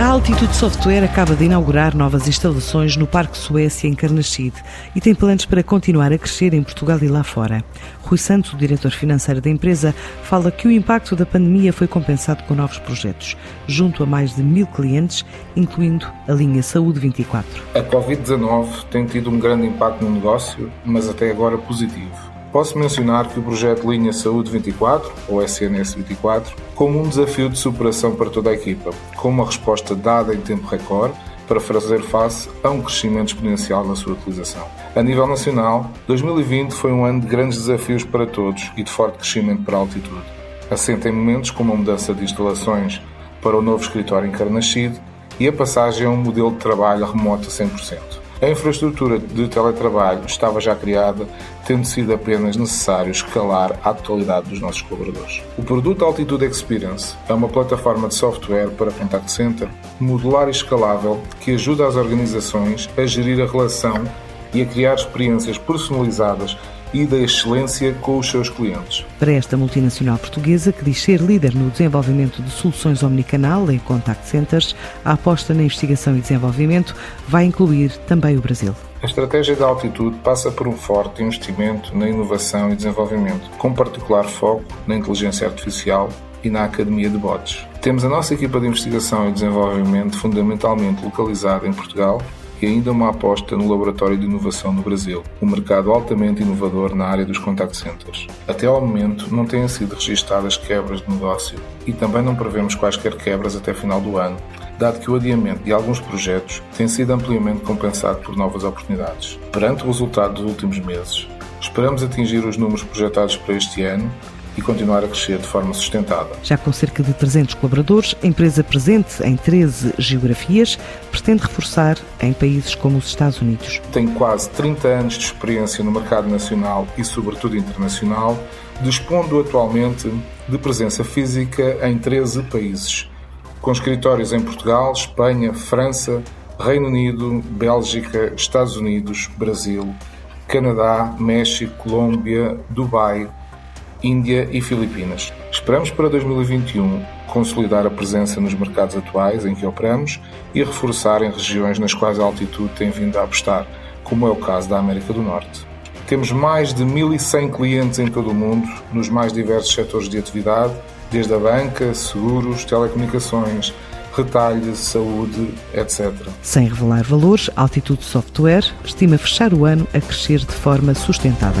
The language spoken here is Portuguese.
A Altitude Software acaba de inaugurar novas instalações no Parque Suécia, em Carnaxide, e tem planos para continuar a crescer em Portugal e lá fora. Rui Santos, o diretor financeiro da empresa, fala que o impacto da pandemia foi compensado com novos projetos, junto a mais de mil clientes, incluindo a linha Saúde 24. A Covid-19 tem tido um grande impacto no negócio, mas até agora positivo. Posso mencionar que o projeto Linha Saúde 24, ou SNS 24, como um desafio de superação para toda a equipa, com uma resposta dada em tempo recorde para fazer face a um crescimento exponencial na sua utilização. A nível nacional, 2020 foi um ano de grandes desafios para todos e de forte crescimento para a altitude. Assenta em momentos como a mudança de instalações para o novo escritório em Carnaxide e a passagem a um modelo de trabalho remoto a 100%. A infraestrutura de teletrabalho estava já criada, tendo sido apenas necessário escalar a totalidade dos nossos colaboradores. O produto Altitude Experience é uma plataforma de software para contact center modular e escalável que ajuda as organizações a gerir a relação e a criar experiências personalizadas e da excelência com os seus clientes. Para esta multinacional portuguesa, que diz ser líder no desenvolvimento de soluções omnicanal em contact centers, a aposta na investigação e desenvolvimento vai incluir também o Brasil. A estratégia da altitude passa por um forte investimento na inovação e desenvolvimento, com particular foco na inteligência artificial e na Academia de Bots. Temos a nossa equipa de investigação e desenvolvimento fundamentalmente localizada em Portugal e ainda uma aposta no laboratório de inovação no Brasil, um mercado altamente inovador na área dos contact centers. Até ao momento não têm sido registadas quebras de negócio e também não prevemos quaisquer quebras até final do ano, dado que o adiamento de alguns projetos tem sido amplamente compensado por novas oportunidades. Perante o resultado dos últimos meses, esperamos atingir os números projetados para este ano e continuar a crescer de forma sustentada. Já com cerca de 300 colaboradores, a empresa presente em 13 geografias pretende reforçar em países como os Estados Unidos. Tem quase 30 anos de experiência no mercado nacional e, sobretudo, internacional, dispondo atualmente de presença física em 13 países, com escritórios em Portugal, Espanha, França, Reino Unido, Bélgica, Estados Unidos, Brasil, Canadá, México, Colômbia, Dubai, Índia e Filipinas. Esperamos para 2021 consolidar a presença nos mercados atuais em que operamos e reforçar em regiões nas quais a altitude tem vindo a apostar, como é o caso da América do Norte. Temos mais de 1.100 clientes em todo o mundo, nos mais diversos setores de atividade, desde a banca, seguros, telecomunicações, retalho, saúde, etc. Sem revelar valores, Altitude Software estima fechar o ano a crescer de forma sustentada.